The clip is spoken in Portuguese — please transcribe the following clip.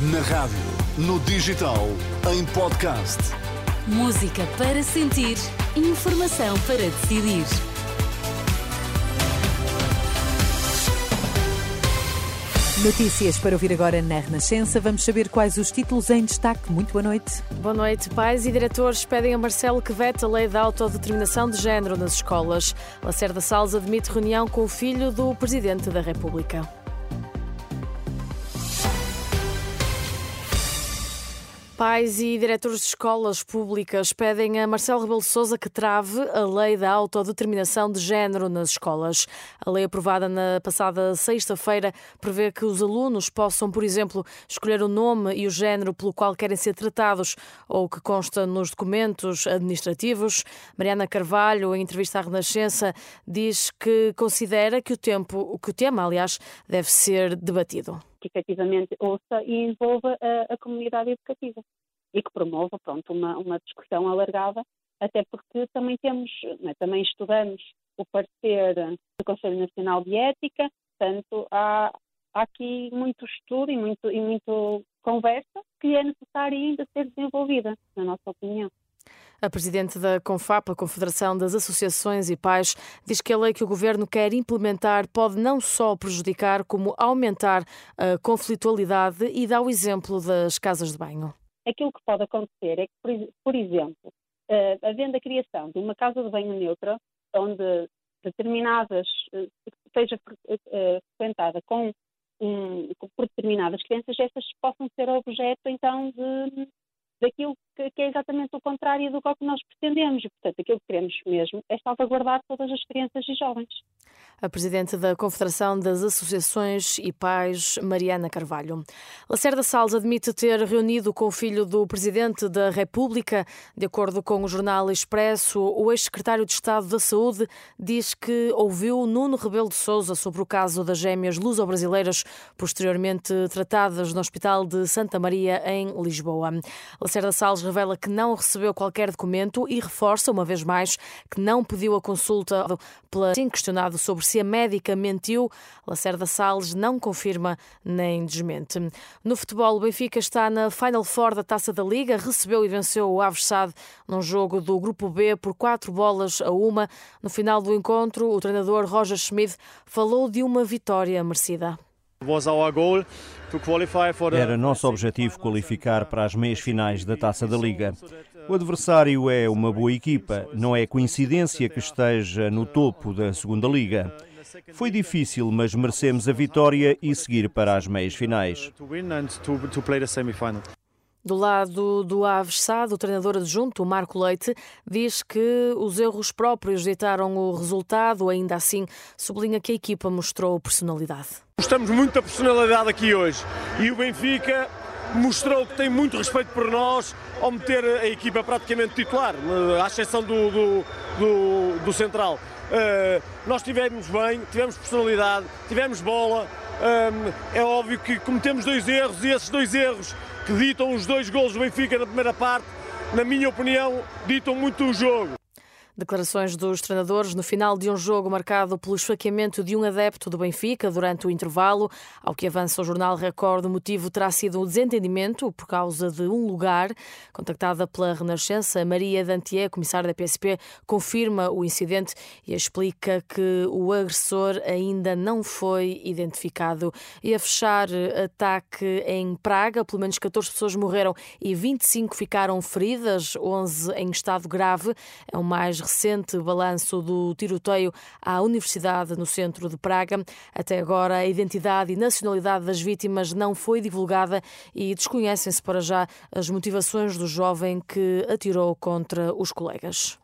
Na rádio, no digital, em podcast. Música para sentir, informação para decidir. Notícias para ouvir agora na Renascença. Vamos saber quais os títulos em destaque. Muito boa noite. Boa noite. Pais e diretores pedem a Marcelo que vete a lei da autodeterminação de género nas escolas. Lacerda Salles admite reunião com o filho do Presidente da República. Pais e diretores de escolas públicas pedem a Marcelo Rebelo Sousa que trave a lei da autodeterminação de género nas escolas. A lei aprovada na passada sexta-feira prevê que os alunos possam, por exemplo, escolher o nome e o género pelo qual querem ser tratados ou que consta nos documentos administrativos. Mariana Carvalho, em entrevista à Renascença, diz que considera que o tempo, que o tema, aliás, deve ser debatido que efetivamente ouça e envolva a, a comunidade educativa e que promova pronto, uma, uma discussão alargada, até porque também temos, né, também estudamos o parecer do Conselho Nacional de Ética, portanto há, há aqui muito estudo e muito, e muito conversa que é necessária ainda ser desenvolvida, na nossa opinião. A presidente da CONFAP, a Confederação das Associações e Pais, diz que a lei que o governo quer implementar pode não só prejudicar, como aumentar a conflitualidade e dá o exemplo das casas de banho. Aquilo que pode acontecer é que, por exemplo, eh, havendo a criação de uma casa de banho neutra, onde determinadas, eh, seja eh, frequentada com por determinadas crianças, essas possam ser objeto então de daquilo que, que, é exatamente o contrário do que nós pretendemos. E, portanto, aquilo que queremos mesmo é salvaguardar todas as crianças e jovens. A Presidente da Confederação das Associações e Pais, Mariana Carvalho. Lacerda Salles admite ter reunido com o filho do Presidente da República. De acordo com o jornal Expresso, o ex-secretário de Estado da Saúde diz que ouviu Nuno Rebelo de Sousa sobre o caso das gêmeas luso-brasileiras, posteriormente tratadas no Hospital de Santa Maria, em Lisboa. Lacerda Salles revela que não recebeu qualquer documento e reforça, uma vez mais, que não pediu a consulta pela sim questionado sobre se a médica mentiu. Lacerda Salles não confirma nem desmente. No futebol, o Benfica está na Final Four da Taça da Liga, recebeu e venceu o Aves Sade num jogo do Grupo B por quatro bolas a uma. No final do encontro, o treinador Roger Schmidt falou de uma vitória merecida. Era nosso objetivo qualificar para as meias finais da Taça da Liga. O adversário é uma boa equipa, não é coincidência que esteja no topo da Segunda Liga. Foi difícil, mas merecemos a vitória e seguir para as meias finais. Do lado do Aves Sá, o treinador adjunto, Marco Leite, diz que os erros próprios ditaram o resultado, ainda assim sublinha que a equipa mostrou personalidade. Gostamos muito da personalidade aqui hoje e o Benfica mostrou que tem muito respeito por nós ao meter a equipa praticamente titular, à exceção do, do, do, do central. Uh, nós tivemos bem, tivemos personalidade, tivemos bola. Um, é óbvio que cometemos dois erros e esses dois erros que ditam os dois gols do Benfica na primeira parte, na minha opinião, ditam muito o jogo. Declarações dos treinadores no final de um jogo marcado pelo esfaqueamento de um adepto do Benfica durante o intervalo. Ao que avança o jornal Record, o motivo terá sido o desentendimento por causa de um lugar. Contactada pela Renascença, Maria Dantier, comissária da PSP, confirma o incidente e explica que o agressor ainda não foi identificado. E a fechar, ataque em Praga, pelo menos 14 pessoas morreram e 25 ficaram feridas, 11 em estado grave. É o mais recente balanço do tiroteio à Universidade no centro de Praga. Até agora, a identidade e nacionalidade das vítimas não foi divulgada e desconhecem-se para já as motivações do jovem que atirou contra os colegas.